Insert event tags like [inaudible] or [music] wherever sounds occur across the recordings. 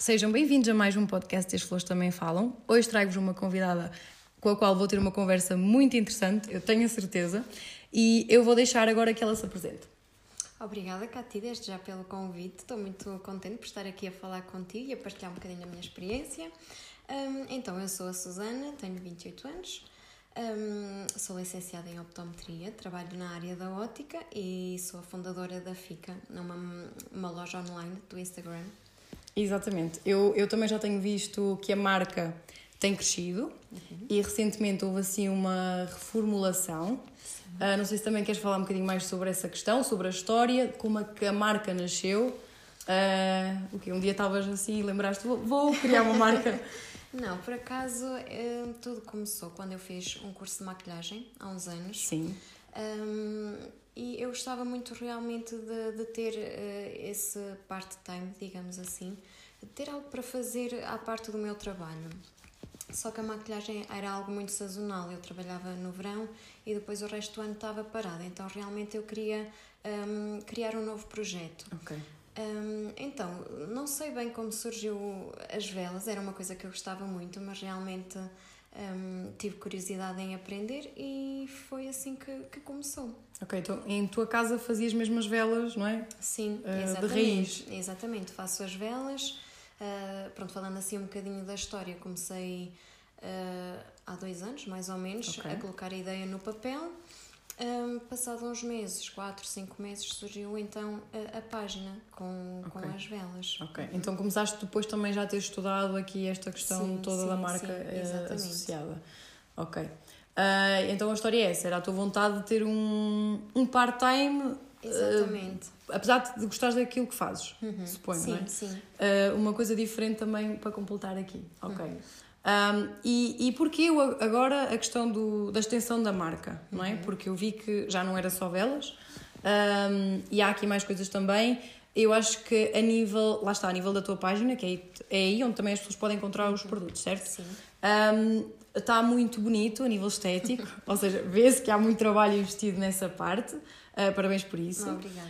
Sejam bem-vindos a mais um podcast As Flores Também Falam. Hoje trago-vos uma convidada com a qual vou ter uma conversa muito interessante, eu tenho a certeza, e eu vou deixar agora que ela se apresente. Obrigada, Cati, desde já pelo convite. Estou muito contente por estar aqui a falar contigo e a partilhar um bocadinho da minha experiência. Um, então, eu sou a Susana, tenho 28 anos, um, sou licenciada em optometria, trabalho na área da ótica e sou a fundadora da FICA, uma, uma loja online do Instagram. Exatamente. Eu, eu também já tenho visto que a marca tem crescido uhum. e recentemente houve assim uma reformulação. Uh, não sei se também queres falar um bocadinho mais sobre essa questão, sobre a história, como é que a marca nasceu. Uh, o que Um dia estavas assim e lembraste, vou, vou criar uma marca. [laughs] Não, por acaso eh, tudo começou quando eu fiz um curso de maquilhagem há uns anos. Sim. Um, e eu gostava muito realmente de, de ter uh, esse part-time, digamos assim, de ter algo para fazer à parte do meu trabalho. Só que a maquilhagem era algo muito sazonal. Eu trabalhava no verão e depois o resto do ano estava parada. Então realmente eu queria um, criar um novo projeto. Ok. Um, então, não sei bem como surgiu as velas, era uma coisa que eu gostava muito, mas realmente um, tive curiosidade em aprender e foi assim que, que começou. Ok, então em tua casa fazias mesmo as velas, não é? Sim, uh, exatamente. De raiz. Exatamente, faço as velas. Uh, pronto, falando assim um bocadinho da história, comecei uh, há dois anos, mais ou menos, okay. a colocar a ideia no papel. Um, passado uns meses, 4, 5 meses, surgiu então a, a página com, okay. com as velas. Ok, uhum. então começaste depois também já a ter estudado aqui esta questão sim, toda sim, da marca sim, eh, associada. Ok. Uh, então a história é essa, era a tua vontade de ter um, um part-time. Exatamente. Uh, apesar de gostares daquilo que fazes, uhum. suponho, sim, não é? Sim, uh, Uma coisa diferente também para completar aqui. Ok. Uhum. Um, e, e porquê agora a questão do, da extensão da marca, não é? Uhum. Porque eu vi que já não era só velas um, e há aqui mais coisas também. Eu acho que a nível, lá está, a nível da tua página, que é, é aí onde também as pessoas podem encontrar os produtos, certo? Sim. Um, está muito bonito a nível estético, [laughs] ou seja, vê-se que há muito trabalho investido nessa parte. Uh, parabéns por isso. Obrigada.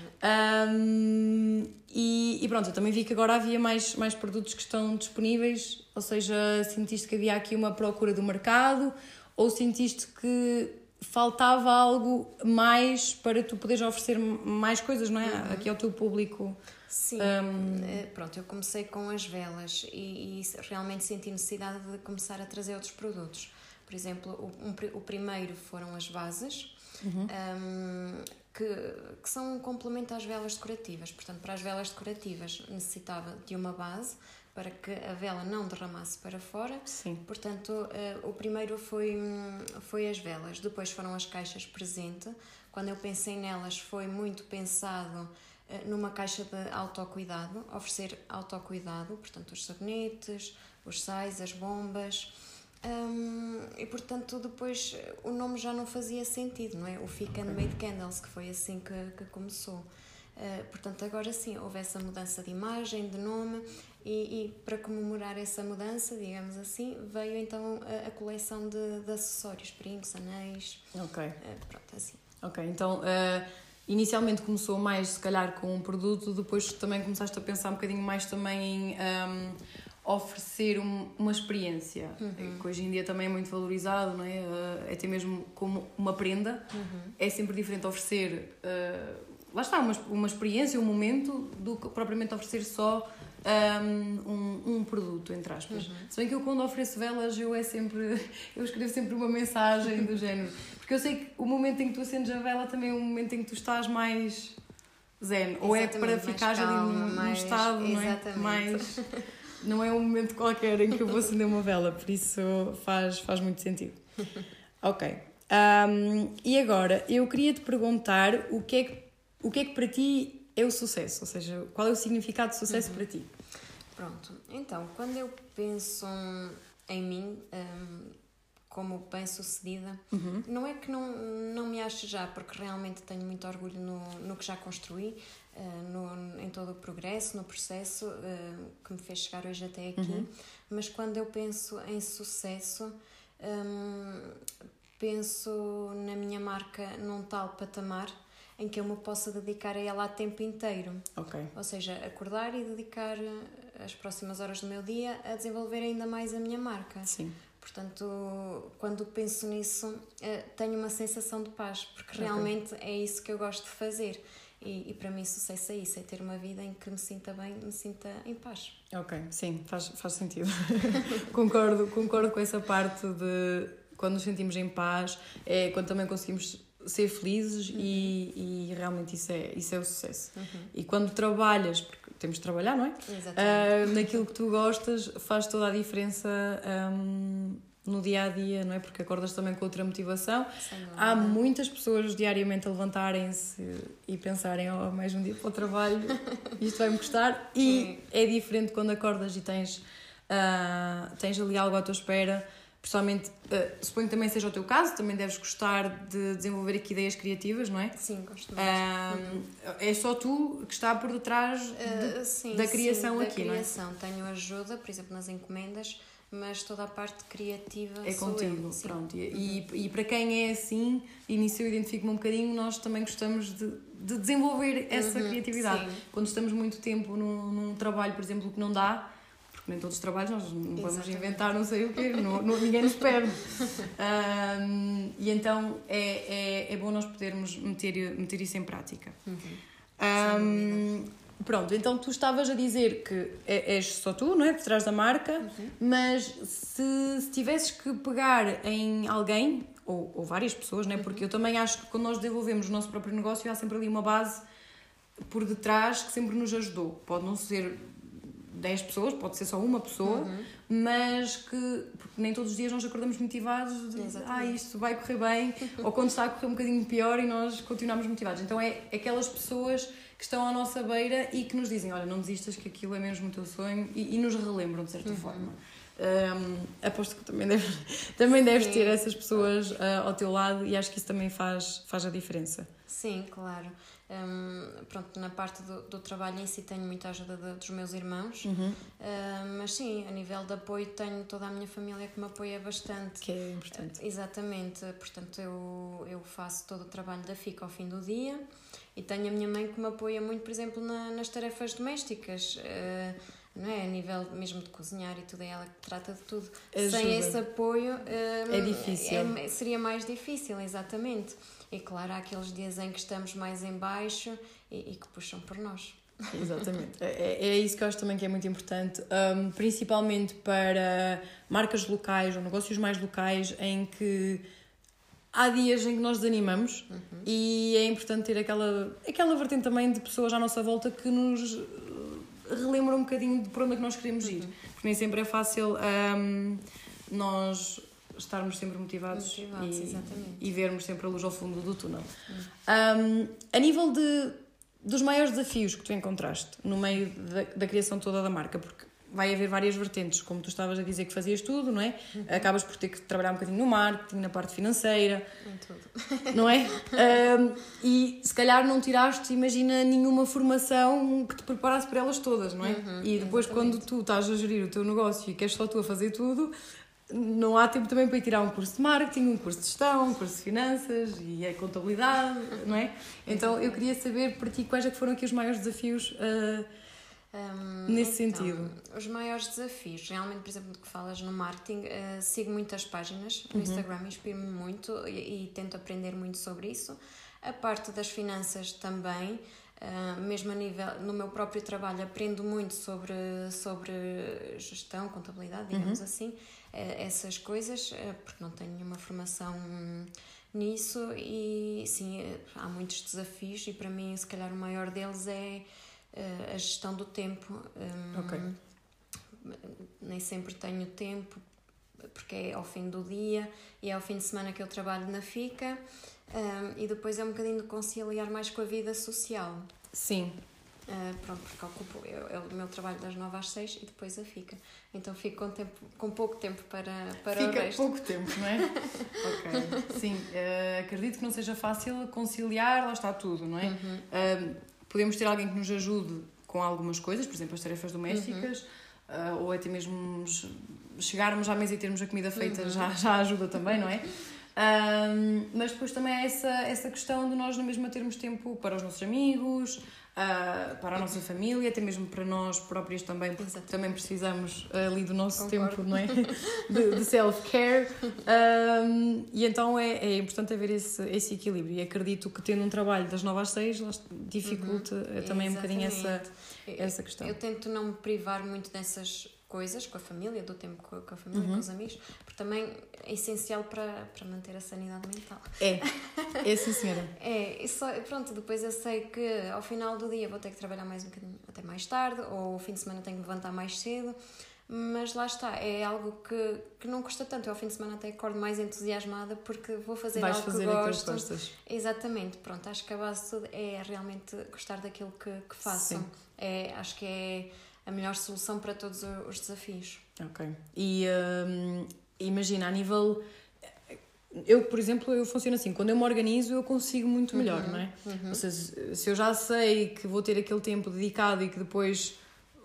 Um, e, e, pronto, eu também vi que agora havia mais, mais produtos que estão disponíveis, ou seja, sentiste que havia aqui uma procura do mercado ou sentiste que faltava algo mais para tu poderes oferecer mais coisas, não é? Uhum. Aqui ao teu público. Sim, um... pronto, eu comecei com as velas e, e, realmente senti necessidade de começar a trazer outros produtos. Por exemplo, o, um, o primeiro foram as bases. Uhum. Um, que, que são um complemento às velas decorativas. Portanto, para as velas decorativas necessitava de uma base para que a vela não derramasse para fora. Sim. Portanto, uh, o primeiro foi, foi as velas, depois foram as caixas presente. Quando eu pensei nelas, foi muito pensado numa caixa de autocuidado, oferecer autocuidado, portanto, os sabonetes, os sais, as bombas. Um, e portanto depois o nome já não fazia sentido, não é? O Fic and Made Candles, que foi assim que, que começou. Uh, portanto, agora sim, houve essa mudança de imagem, de nome, e, e, para comemorar essa mudança, digamos assim, veio então a, a coleção de, de, acessórios, brincos, anéis. Ok. Uh, pronto, assim. Ok, então uh, inicialmente começou mais se calhar com um produto, depois também começaste a pensar um bocadinho mais também em. Um, oferecer um, uma experiência, uhum. que hoje em dia também é muito valorizado, não é? Uh, até mesmo como uma prenda, uhum. é sempre diferente oferecer, uh, lá está, uma, uma experiência, um momento, do que propriamente oferecer só um, um, produto, entre aspas. Uhum. Se bem que eu quando ofereço velas, eu é sempre, [laughs] eu escrevo sempre uma mensagem do género, porque eu sei que o momento em que tu acendes a vela também é o momento em que tu estás mais zen, ou é para ficar ali num, num estado, não é? Mais não é um momento qualquer em que eu vou acender uma vela, por isso faz, faz muito sentido. [laughs] Ok. Um, e agora, eu queria te perguntar o que, é que, o que é que para ti é o sucesso, ou seja, qual é o significado de sucesso uhum. para ti? Pronto, então, quando eu penso em mim um, como bem-sucedida, uhum. não é que não, não me ache já, porque realmente tenho muito orgulho no, no que já construí, uh, no, em todo o progresso, no processo uh, que me fez chegar hoje até aqui, uhum. mas quando eu penso em sucesso, um, penso na minha marca num tal patamar em que eu me possa dedicar a ela a tempo inteiro. Ok. Ou seja, acordar e dedicar eh, as próximas horas do meu dia a desenvolver ainda mais a minha marca. Sim. Portanto, quando penso nisso, eh, tenho uma sensação de paz, porque Ok. realmente é isso que eu gosto de fazer. E, e para mim sucesso é isso, é ter uma vida em que me sinta bem, me sinta em paz. Ok, sim, faz, faz sentido. [laughs] concordo, concordo com essa parte de quando nos sentimos em paz, é quando também conseguimos ser felizes e, e realmente isso é, isso é o sucesso. E quando trabalhas, porque temos de trabalhar, não é? Exatamente. Ah, naquilo que tu gostas, faz toda a diferença ahm, no dia a dia, não é? Porque acordas também com outra motivação. Há muitas pessoas diariamente a levantarem-se e pensarem, oh, mais um dia para o trabalho, [laughs] isto vai-me custar. E é diferente quando acordas e tens, ah, tens ali algo à tua espera. Pessoalmente, ah, suponho que também seja o teu caso, também deves gostar de desenvolver aqui ideias criativas, não é? Sim, gosto muito. É só tu que está por detrás de- Uh, sim, da criação sim, aqui, da não é? criação. Tenho ajuda, por exemplo, nas encomendas, mas toda a parte criativa É contigo, eu. Pronto. E, e, e para quem é assim, nisso eu identifico-me um bocadinho, nós também gostamos de, de desenvolver essa Uhum, criatividade. sim. Quando estamos muito tempo num, num trabalho, por exemplo, que não dá, nem todos os trabalhos nós não vamos Exatamente. inventar não sei o quê, não, não- ninguém nos pede. [laughs] Ahm, e então é, é, é bom nós podermos meter, meter isso em prática. Uhum. Ahm, pronto, então tu estavas a dizer que é- és só tu, não é? Por trás da marca, Uhum. mas se, se tivesses que pegar em alguém, ou, ou várias pessoas, não é? Porque eu também acho que quando nós desenvolvemos o nosso próprio negócio há sempre ali uma base por detrás que sempre nos ajudou. Pode não ser 10 pessoas, pode ser só uma pessoa, mas que porque nem todos os dias nós acordamos motivados de ah, isto vai correr bem, [laughs] ou quando está a correr um bocadinho pior e nós continuamos motivados. Então é aquelas pessoas que estão à nossa beira e que nos dizem, olha, não desistas que aquilo é mesmo o teu sonho e, e nos relembram de certa forma. Hum, aposto que também deves, [laughs] também deves Sim. ter essas pessoas ah, ao teu lado e acho que isso também faz, faz a diferença. Sim, claro. Hum, pronto, na parte do, do trabalho em si tenho muita ajuda de- dos meus irmãos, Uhum. Hum, mas sim, a nível de apoio tenho toda a minha família que me apoia bastante. Que é importante. Exatamente, portanto eu, eu faço todo o trabalho da FICA ao fim do dia e tenho a minha mãe que me apoia muito, por exemplo, na- nas tarefas domésticas, eh, não é? A nível mesmo de cozinhar e tudo, é ela que trata de tudo. Ajuda. Sem esse apoio eh, É difícil. é- seria mais difícil, exatamente. E claro, há aqueles dias em que estamos mais em baixo e, e que puxam por nós. Exatamente. É, é isso que eu acho também que é muito importante, um, principalmente para marcas locais ou negócios mais locais em que há dias em que nós desanimamos e é importante ter aquela, aquela vertente também de pessoas à nossa volta que nos relembram um bocadinho de para onde é que nós queremos ir. Porque nem sempre é fácil um, nós estarmos sempre motivados, Motivados, e, e vermos sempre a luz ao fundo do túnel. Um, a nível de, dos maiores desafios que tu encontraste no meio da, da criação toda da marca, porque vai haver várias vertentes, como tu estavas a dizer que fazias tudo, não é? Acabas por ter que trabalhar um bocadinho no marketing, na parte financeira, Em tudo. [laughs] não é? Um, e se calhar não tiraste, imagina, nenhuma formação que te preparasse para elas todas, não é? e depois, quando tu estás a gerir o teu negócio e queres só tu a fazer tudo, não há tempo também para ir tirar um curso de marketing, um curso de gestão, um curso de finanças e a contabilidade, não é? Então eu queria saber para ti quais é que foram aqui os maiores desafios uh, Hum, Nesse então, sentido. Os maiores desafios, realmente, por exemplo, do que falas no marketing, eh, sigo muitas páginas no Uhum. Instagram, inspiro-me muito e, e tento aprender muito sobre isso. A parte das finanças também, eh, mesmo a nível, no meu próprio trabalho, aprendo muito sobre, sobre gestão, contabilidade, digamos assim, eh, essas coisas, porque não tenho nenhuma formação nisso e sim, há muitos desafios e para mim, se calhar, o maior deles é a gestão do tempo. Hum, Ok. Nem sempre tenho tempo, porque é ao fim do dia e é ao fim de semana que eu trabalho na FICA. hum, e depois é um bocadinho de conciliar mais com a vida social. sim, Uh, pronto, porque ocupo eu, eu, o meu trabalho das 9 às 6 e depois a FICA. Então fico com, tempo, com pouco tempo para, para o Fica resto. pouco tempo, não é? [laughs] ok. Sim, eh, acredito que não seja fácil conciliar, lá está tudo, não é? Uhum. Eh, podemos ter alguém que nos ajude com algumas coisas, por exemplo, as tarefas domésticas, eh, ou até mesmo chegarmos à mesa e termos a comida feita já, já ajuda também, não é? [laughs] Um, mas depois também há essa, essa questão de nós na mesma termos tempo para os nossos amigos, uh, para a nossa família, até mesmo para nós próprios também, porque também precisamos ali do nosso Concordo. tempo não é? [laughs] de, de self-care. Um, e então é, é importante haver esse, esse equilíbrio. E acredito que tendo um trabalho das 9 às 6 dificulta uhum. também Exatamente. um bocadinho essa, essa questão. Eu tento não me privar muito dessas coisas com a família, do tempo com a família, uhum. com os amigos, também é essencial para, para manter a sanidade mental. É, [laughs] é sim senhora. é, e só, pronto, depois eu sei que ao final do dia vou ter que trabalhar mais um bocadinho até mais tarde, ou o fim de semana tenho que levantar mais cedo, mas lá está, é algo que, que não custa tanto. Eu ao fim de semana até acordo mais entusiasmada porque vou fazer Vais algo fazer que gosto. Gostas. Exatamente, pronto, acho que a base de tudo é realmente gostar daquilo que, que faço. Sim. É, acho que é a melhor solução para todos os desafios. Ok. E hum, imagina, a nível. Eu, por exemplo, eu funciono assim, quando eu me organizo eu consigo muito melhor, uhum, não é? Uhum. Ou seja, se eu já sei que vou ter aquele tempo dedicado e que depois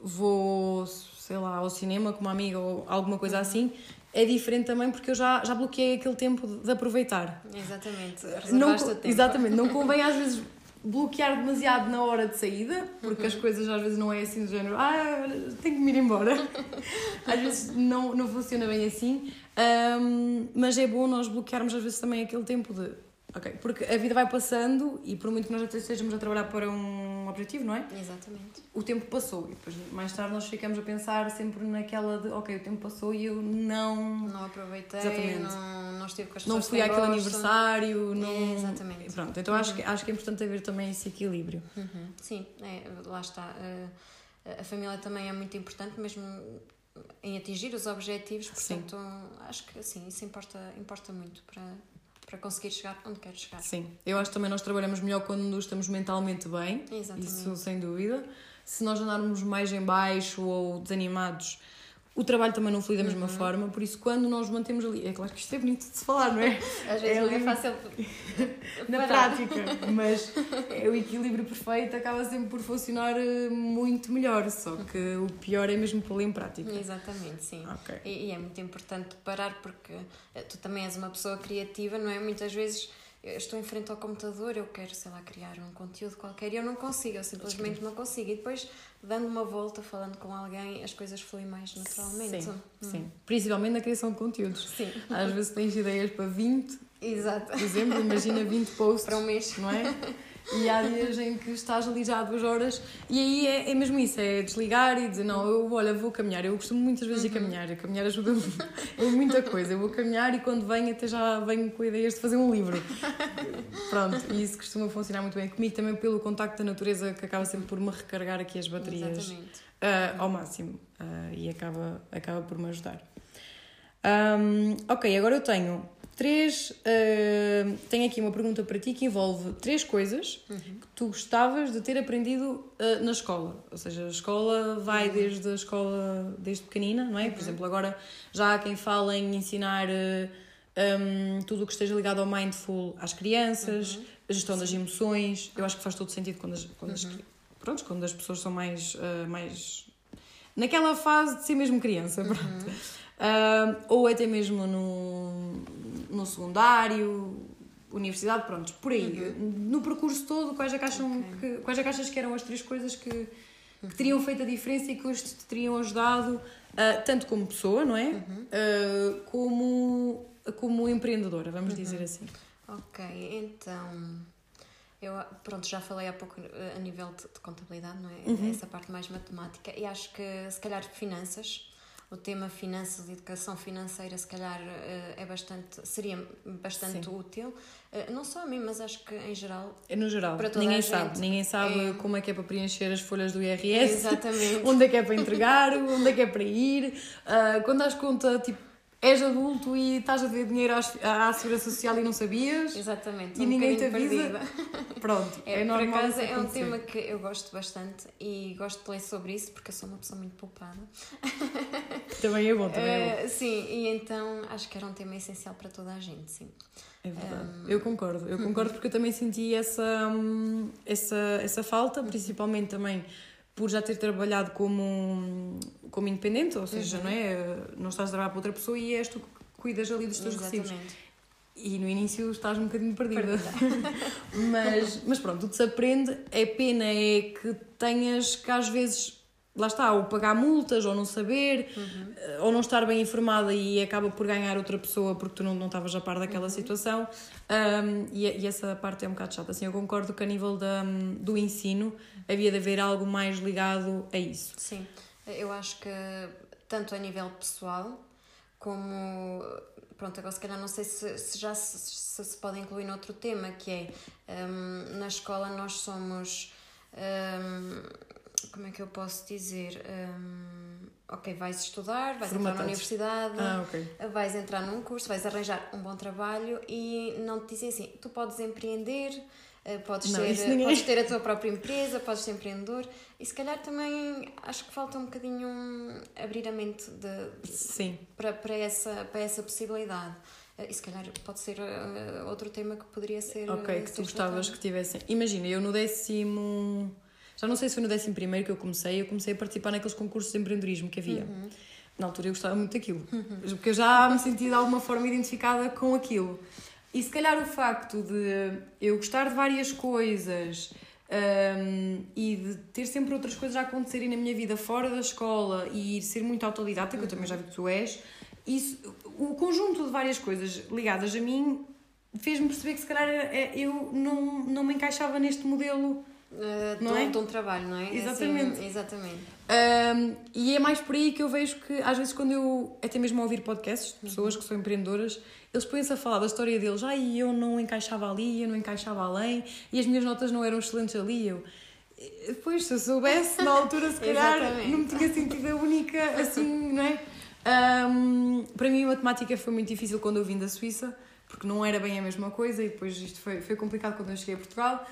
vou, sei lá, ao cinema com uma amiga ou alguma coisa uhum. assim, é diferente também porque eu já, já bloqueei aquele tempo de aproveitar. Exatamente, não, Exatamente, não convém às vezes bloquear demasiado na hora de saída, porque as coisas às vezes não é assim do género, ah, tenho que me ir embora. [laughs] às vezes não, não funciona bem assim, um, mas é bom nós bloquearmos às vezes também aquele tempo de Ok, porque a vida vai passando e por muito que nós até estejamos a trabalhar para um objetivo, não é? Exatamente. O tempo passou e depois mais tarde nós ficamos a pensar sempre naquela de ok, o tempo passou e eu não. Não aproveitei, Exatamente. não, não estive com as pessoas Não fui àquele aniversário, não. É, exatamente. Pronto, então uhum. acho, que, acho que é importante haver também esse equilíbrio. Uhum. Sim, é, lá está. A família também é muito importante, mesmo em atingir os objetivos, portanto, sim. acho que sim, isso importa, importa muito para para conseguir chegar onde quero chegar. Sim, eu acho que também nós trabalhamos melhor quando estamos mentalmente bem, Exatamente. isso sem dúvida. Se nós andarmos mais em baixo ou desanimados, o trabalho também não flui da mesma uhum. forma, por isso quando nós mantemos ali, é claro que isto é bonito de se falar, não é? [laughs] Às vezes é não é fácil [laughs] na prática, mas [laughs] é o equilíbrio perfeito acaba sempre por funcionar eh, muito melhor, só que o pior é mesmo pô-lo em prática. Exatamente, sim. Okay. E, e é muito importante parar porque eh, tu também és uma pessoa criativa, não é? Muitas vezes eu estou em frente ao computador, eu quero, sei lá, criar um conteúdo qualquer e eu não consigo, eu simplesmente não consigo. E depois, dando uma volta, falando com alguém, as coisas fluem mais naturalmente. Sim, hum. sim. Principalmente na criação de conteúdos. Sim. Às vezes tens ideias para 20, Exato. por exemplo, imagina 20 posts. [laughs] Para um mês. Não é? [laughs] E há dias em que estás ali já há duas horas e aí é, é mesmo isso, é desligar e dizer, não, eu olha, vou caminhar. Eu costumo muitas vezes uhum. ir caminhar, a caminhar ajuda-me [laughs] em muita coisa. Eu vou caminhar e quando venho até já venho com ideias de fazer um livro. Pronto, e isso costuma funcionar muito bem comigo também pelo contacto da natureza que acaba sempre por me recarregar aqui as baterias uh, ao máximo uh, e acaba, acaba por me ajudar. Um, ok, agora eu tenho três. Uh, tenho aqui uma pergunta para ti que envolve três coisas uhum. que tu gostavas de ter aprendido uh, na escola. Ou seja, a escola vai uhum. desde a escola, desde pequenina, não é? Uhum. Por exemplo, agora já há quem fala em ensinar. Uh, um, tudo o que esteja ligado ao mindful às crianças, uhum. a gestão Sim. das emoções. Eu acho que faz todo sentido quando as, quando as, uhum. pronto, quando as pessoas são mais, mais naquela fase de ser mesmo criança. [laughs] Pronto. Uhum. Uh, ou até mesmo no, no secundário, universidade, pronto, por aí. Uhum. No percurso todo, quais é que, acham okay. que, quais é que achas que eram as três coisas que, que teriam feito a diferença e que hoje te teriam ajudado, uh, tanto como pessoa, não é? Uhum. Uh, como, como empreendedora, vamos uhum. dizer assim. Ok, então. Eu, pronto, já falei há pouco a nível de, de contabilidade, não é? Uhum. Essa parte mais matemática. E acho que, se calhar, finanças o tema finanças e educação financeira se calhar eh, é bastante seria bastante Sim. útil eh, não só a mim mas acho que em geral é no geral para toda ninguém sabe ninguém sabe é... como é que é para preencher as folhas do IRS exatamente [laughs] onde é que é para entregar onde é que é para ir quando das conta tipo és adulto e estás a ver dinheiro à, Segurança Social e não sabias. Exatamente. E um ninguém te avisa. [laughs] Pronto, é, é normal. Por acaso é um tema que eu gosto bastante e gosto de ler sobre isso porque eu sou uma pessoa muito poupada. [laughs] Também é bom, também é bom. Uh, sim, e então acho que era um tema essencial para toda a gente, sim. É verdade. Um... Eu concordo, eu concordo porque eu também senti essa, hum, essa, essa falta, principalmente também por já ter trabalhado como, como independente, ou seja, uhum. não é? Não estás a trabalhar para outra pessoa e és tu que cuidas ali dos teus Exatamente. recibos. e no início estás um bocadinho perdida. [laughs] mas, mas pronto, se aprende, é pena é que tenhas que às vezes, lá está, ou pagar multas, ou não saber, uhum. ou não estar bem informada e acaba por ganhar outra pessoa porque tu não, não estavas a par daquela uhum. situação. Um, e, e, essa parte é um bocado chata. Assim, eu concordo que a nível da, do ensino havia de haver algo mais ligado a isso. Sim, eu acho que tanto a nível pessoal como pronto, agora se calhar não sei se, se já se, se, se, pode incluir noutro tema, que é um, na escola nós somos um, como é que eu posso dizer? Um, ok, vais estudar, vais entrar na universidade, ah, okay. vais entrar num curso, vais arranjar um bom trabalho e não te dizem assim, tu podes empreender, eh, podes, não, ter, podes ter a tua própria empresa, podes ser empreendedor e se calhar também acho que falta um bocadinho abrir a mente de, Sim. Para, para, essa, para essa possibilidade. Eh, e se calhar pode ser uh, outro tema que poderia ser. Ok, que tu gostavas que tivessem. Imagina, eu no décimo. Já não sei se foi no décimo primeiro que eu comecei, eu comecei a participar naqueles concursos de empreendedorismo que havia. Uhum. Na altura eu gostava muito daquilo, uhum. porque eu já me sentia de alguma forma identificada com aquilo. E se calhar o facto de eu gostar de várias coisas um, e de ter sempre outras coisas a acontecerem na minha vida fora da escola e ser muito autodidata, que eu também já vi que tu és, isso, o conjunto de várias coisas ligadas a mim fez-me perceber que se calhar é, eu não, não me encaixava neste modelo uh, não de, é? de um trabalho, não é? é exatamente. Assim, exatamente. Um, e é mais por aí que eu vejo que às vezes quando eu até mesmo a ouvir podcasts de pessoas uhum. que são empreendedoras eles põem-se a falar da história deles, ai, eu não encaixava ali, eu não encaixava além, e as minhas notas não eram excelentes ali, eu... Depois, se eu soubesse, na altura, se [laughs] calhar, não me tinha sentido a única, assim, não é? Um, para mim, a matemática foi muito difícil quando eu vim da Suíça, porque não era bem a mesma coisa, e depois isto foi, foi complicado quando eu cheguei a Portugal,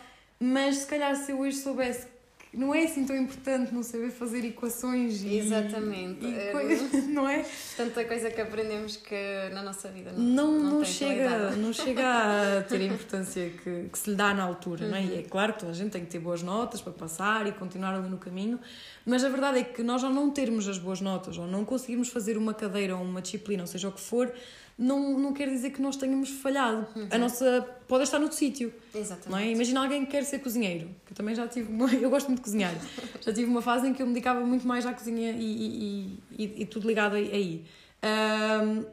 mas se calhar se eu hoje soubesse não é assim tão importante não saber fazer equações e, Exatamente. E coisas, [laughs] não é? Tanta coisa que aprendemos que na nossa vida não, não, não, não chega Não chega a [laughs] ter a importância que, que se lhe dá na altura, uhum. não é? E é claro que toda a gente tem que ter boas notas para passar e continuar ali no caminho, mas a verdade é que nós já não termos as boas notas ou não conseguirmos fazer uma cadeira ou uma disciplina, ou seja o que for, não, não quer dizer que nós tenhamos falhado. Uhum. A nossa pode estar noutro sítio. Exatamente. Não é? Imagina alguém que quer ser cozinheiro, que eu também já tive uma, [laughs] eu gosto muito de cozinhar. já tive uma fase em que eu me dedicava muito mais à cozinha e, e, e, e tudo ligado aí. Um,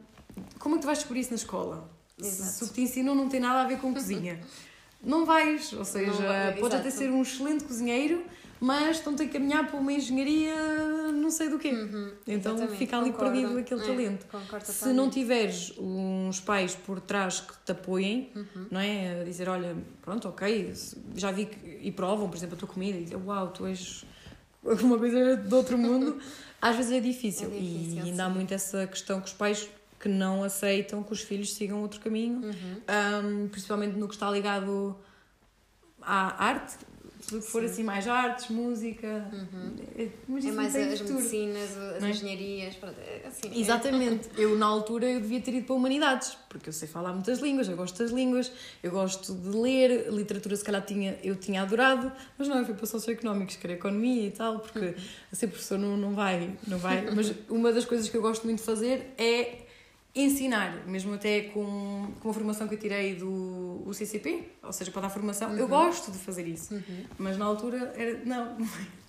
como é que tu vais descobrir isso na escola? Exato. Se o que te ensinam não tem nada a ver com cozinha. [laughs] não vais, ou seja, vai, pode até ser um excelente cozinheiro, mas estão-te a caminhar para uma engenharia não sei do quê. Uhum, então fica ali concordo. perdido aquele é, talento. Se não tiveres uns pais por trás que te apoiem, uhum. não é? A dizer, olha, pronto, ok, já vi que. e provam, por exemplo, a tua comida e dizem, uau, tu és [laughs] alguma coisa de outro mundo, [laughs] às vezes é difícil. É difícil e ainda há muito essa questão que os pais que não aceitam que os filhos sigam outro caminho, uhum. um, principalmente no que está ligado à arte, se for assim mais artes, música. Uhum. É, é mais as futuro. medicinas, as é? engenharias. É assim, é. Exatamente. eu, na altura, eu devia ter ido para humanidades, porque eu sei falar muitas línguas, eu gosto das línguas, eu gosto de ler, literatura se calhar tinha, eu tinha adorado, mas não, eu fui para socioeconómicos, querer economia e tal, porque uhum. a ser professor não, não vai, não vai. mas uma das coisas que eu gosto muito de fazer é ensinar, mesmo até com, com a formação que eu tirei do CCP, ou seja, para dar formação, uhum. eu gosto de fazer isso, uhum. mas na altura era, não,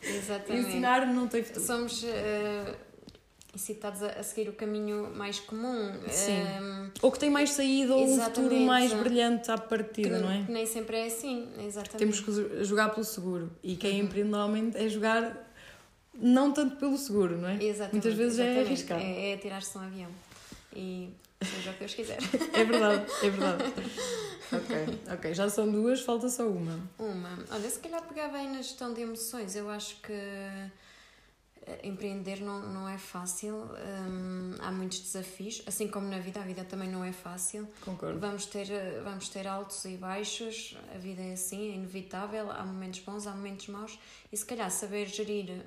Exatamente. ensinar não tem futuro. Somos uh, incitados a, a, seguir o caminho mais comum. Sim. Um, eh, ou que tem mais saída, ou um futuro mais brilhante à partida, que, não é? Que nem sempre é assim, exatamente. Temos que jogar pelo seguro, e quem uhum. empreende normalmente é jogar não tanto pelo seguro, não é? Exatamente. Muitas vezes exatamente. é arriscar. É, é tirar-se um avião e seja o que Deus quiser. [laughs] é verdade, é verdade. ok, ok, já são duas, falta só uma. Uma. Olha, se calhar pegava aí na gestão de emoções, eu acho que eh, empreender não, não é fácil, hum, há muitos desafios, assim como na vida, a vida também não é fácil. Concordo. Vamos ter, vamos ter altos e baixos, a vida é assim, é inevitável, há momentos bons, há momentos maus, e se calhar saber gerir eh,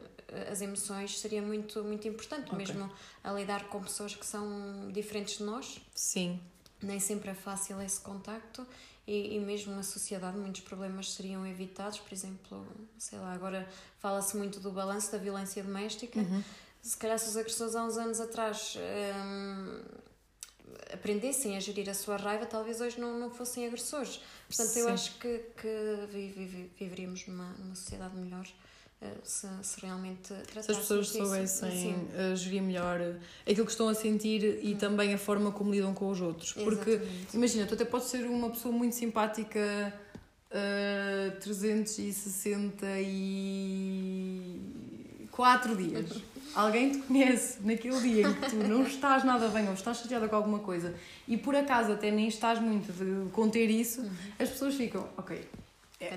as emoções seria muito, muito importante, okay. mesmo a lidar com pessoas que são diferentes de nós. Sim. Nem sempre é fácil esse contacto e, e mesmo na sociedade muitos problemas seriam evitados, por exemplo, sei lá, agora fala-se muito do balanço da violência doméstica. Uhum. Se calhar se os agressores há uns anos atrás hum, aprendessem a gerir a sua raiva, talvez hoje não, não fossem agressores. Portanto, Sim. eu acho que, que vi, vi, viveríamos numa, numa sociedade melhor eh, se, se realmente Se as pessoas soubessem uh, gerir melhor aquilo que estão a sentir e hum. também a forma como lidam com os outros. Porque, Exatamente. imagina, tu até podes ser uma pessoa muito simpática uh, 364 dias. [laughs] Alguém te conhece naquele dia em que tu não estás nada bem ou estás chateada com alguma coisa e por acaso até nem estás muito de conter isso, uhum. as pessoas ficam, ok,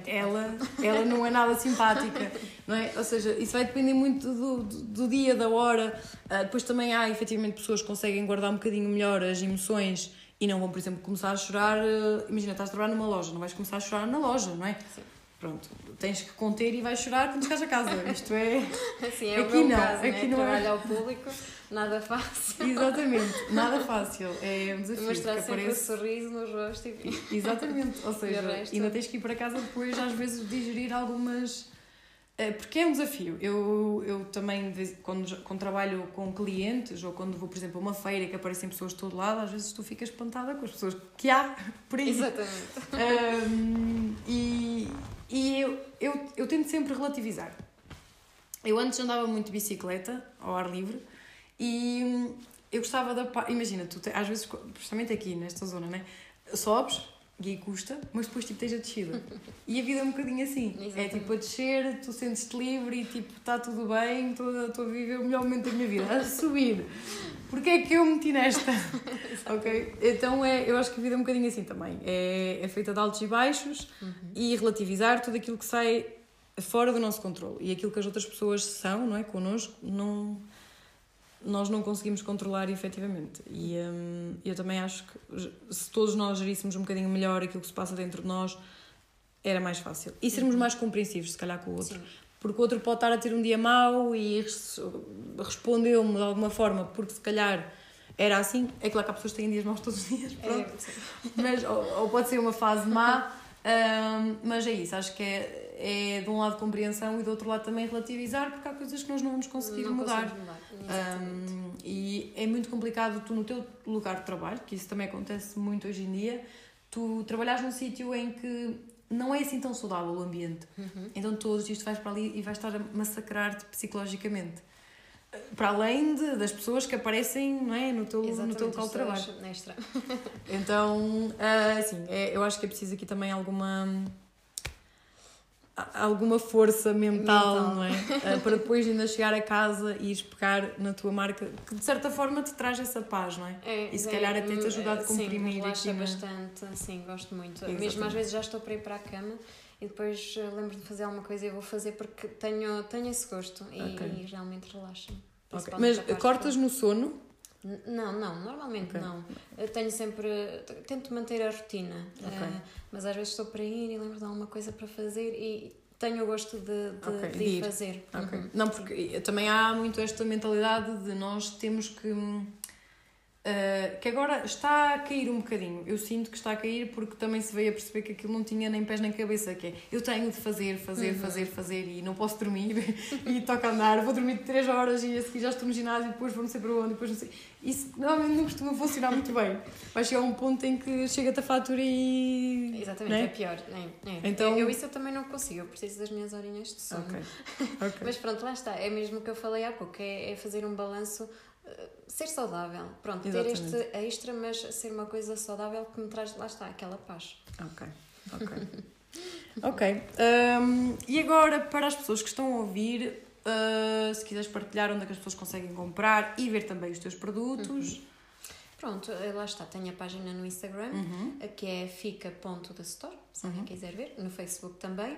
ela, [laughs] ela não é nada simpática, não é? Ou seja, isso vai depender muito do, do, do dia, da hora. Uh, depois também há, efetivamente, pessoas que conseguem guardar um bocadinho melhor as emoções e não vão, por exemplo, começar a chorar. Uh, imagina, estás a trabalhar numa loja, não vais começar a chorar na loja, não é? Sim. Pronto, tens que conter e vais chorar quando chegares a casa. Isto é. [laughs] Sim, é aqui o não, caso, aqui né? não é. Trabalho ao público, nada fácil. Exatamente, nada [laughs] fácil. É um desafio. Mostrar sempre aparece... um sorriso no rosto e. Exatamente, ou [laughs] seja, resto... ainda tens que ir para casa depois, às vezes, digerir algumas. Eh, porque é um desafio. Eu, eu também, quando, quando trabalho com clientes ou quando vou, por exemplo, a uma feira que aparecem pessoas de todo lado, às vezes tu ficas espantada com as pessoas que há por aí. Exatamente. Um, e, e eu, eu, eu tento sempre relativizar. Eu antes andava muito de bicicleta, ao ar livre, e hum, eu gostava da. Imagina, tu te, às vezes, justamente aqui nesta zona, né? Sobes e aí custa, mas depois tipo tens a descida. E a vida é um bocadinho assim. [laughs] Exatamente. É tipo a descer, tu sentes-te livre e tipo está tudo bem, estou a viver o melhor momento da minha vida. A subir. Porquê é que eu meti nesta? [laughs] [laughs] ok? Então é, eu acho que a vida é um bocadinho assim também. É, é feita de altos e baixos uhum. e relativizar tudo aquilo que sai fora do nosso controle. E aquilo que as outras pessoas são, não é? Connosco, não, nós não conseguimos controlar efetivamente. E hum, eu também acho que se todos nós geríssemos um bocadinho melhor aquilo que se passa dentro de nós, era mais fácil. E sermos uhum. mais compreensivos, se calhar, com o outro. Sim porque o outro pode estar a ter um dia mau e respondeu-me de alguma forma, porque se calhar era assim. É claro que há pessoas que têm dias maus todos os dias, é, pronto. É, mas, ou, ou, pode ser uma fase má, [laughs] um, mas é isso. Acho que é, é de um lado compreensão e do outro lado também relativizar, porque há coisas que nós não vamos conseguir não mudar. mudar. Um, e é muito complicado tu, no teu lugar de trabalho, que isso também acontece muito hoje em dia, tu trabalhas num sítio em que não é assim tão saudável o ambiente. Uhum. Então todos os dias tu vais para ali e vais estar a massacrar-te psicologicamente. Para além de, das pessoas que aparecem não é, no, teu, no teu local de trabalho. Extra. então, assim, é, eu acho que é preciso aqui também alguma alguma força mental, mental. não é? Uh, para depois ainda chegar a casa e ires pegar na tua marca, que de certa forma te traz essa paz, não é? é e se é, calhar até te ajuda a comprimir sim, aqui. bastante, sim, gosto muito. Exatamente. Mesmo às vezes já estou para ir para a cama e depois eh, lembro de fazer alguma coisa e vou fazer porque tenho, tenho esse gosto e, okay. e realmente relaxa-me. Okay. Mas cortas no sono? Não, não, normalmente okay. não. Eu tenho sempre. Tento manter a rotina, okay. uh, mas às vezes estou para ir e lembro de alguma coisa para fazer e tenho o gosto de, de, okay. de ir, fazer. Uhum. Não, porque também há muito esta mentalidade de nós temos que Uh, que agora está a cair um bocadinho. Eu sinto que está a cair porque também se veio a perceber que aquilo não tinha nem pés nem cabeça, que é eu tenho de fazer, fazer, uhum. fazer, fazer e não posso dormir [laughs] e toca andar, vou dormir 3 horas e a seguir já estou no ginásio e depois vou não sei para onde, depois não sei. Isso normalmente não costuma funcionar muito bem. Vai chegar um ponto em que chega-te a fatura e. Exatamente, é? é pior. É, é. Então... Eu, isso eu também não consigo, eu preciso das minhas horinhas de sono. Okay. [laughs] Okay. Mas pronto, lá está, é mesmo o que eu falei há pouco, é, é fazer um balanço ser saudável. Pronto, Exatamente. ter este extra, mas ser uma coisa saudável que me traz, lá está, aquela paz. Ok, ok. [laughs] ok. Um, e agora, para as pessoas que estão a ouvir, uh, se quiseres partilhar onde é que as pessoas conseguem comprar e ver também os teus produtos. Uhum. Pronto, eh, lá está, tenho a página no Instagram, uhum. que é fica.thestore, se alguém uhum. quiser ver, no Facebook também.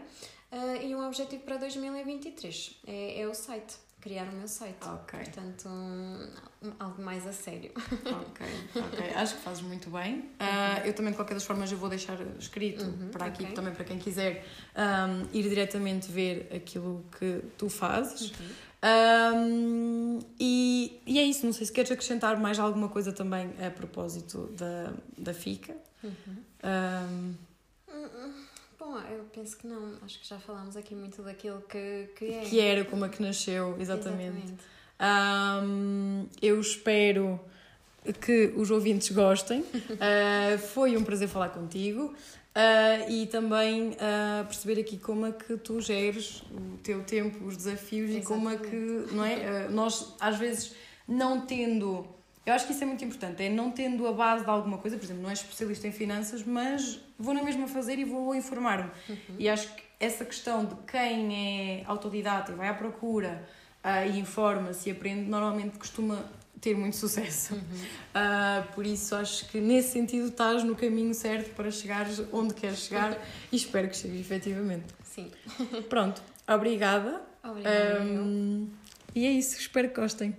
Uh, e um objetivo para 2023 é, é o site criar o meu site. Ok. Portanto, um, algo mais a sério. Ok, ok. [laughs] Acho que fazes muito bem. Uh, eu também, de qualquer das formas, eu vou deixar escrito uhum, para aqui, okay. também para quem quiser um, ir diretamente ver aquilo que tu fazes. Uhum. Um, e, e é isso, não sei se queres acrescentar mais alguma coisa também a propósito da, da FICA. Uhum. Bom, eu penso que não. Acho que já falámos aqui muito daquilo que, que é. Que era, como é que nasceu, exatamente. exatamente. Um, eu espero que os ouvintes gostem. Uh, [laughs] foi um prazer falar contigo. Uh, e também uh, perceber aqui como é que tu geres o teu tempo, os desafios Exatamente. e como é que, não é? Nós, às vezes, não tendo. Eu acho que isso é muito importante, é não tendo a base de alguma coisa, por exemplo, não és especialista em finanças, mas vou na mesma fazer e vou informar-me. Uhum. E acho que essa questão de quem é autodidata e vai à procura e informa-se e aprende, normalmente costuma ter muito sucesso. Uhum. Uh, por isso acho que nesse sentido estás no caminho certo para chegares onde queres chegar e espero que chegues efetivamente. Sim. Pronto, obrigada. Obrigada. Um, e é isso, espero que gostem.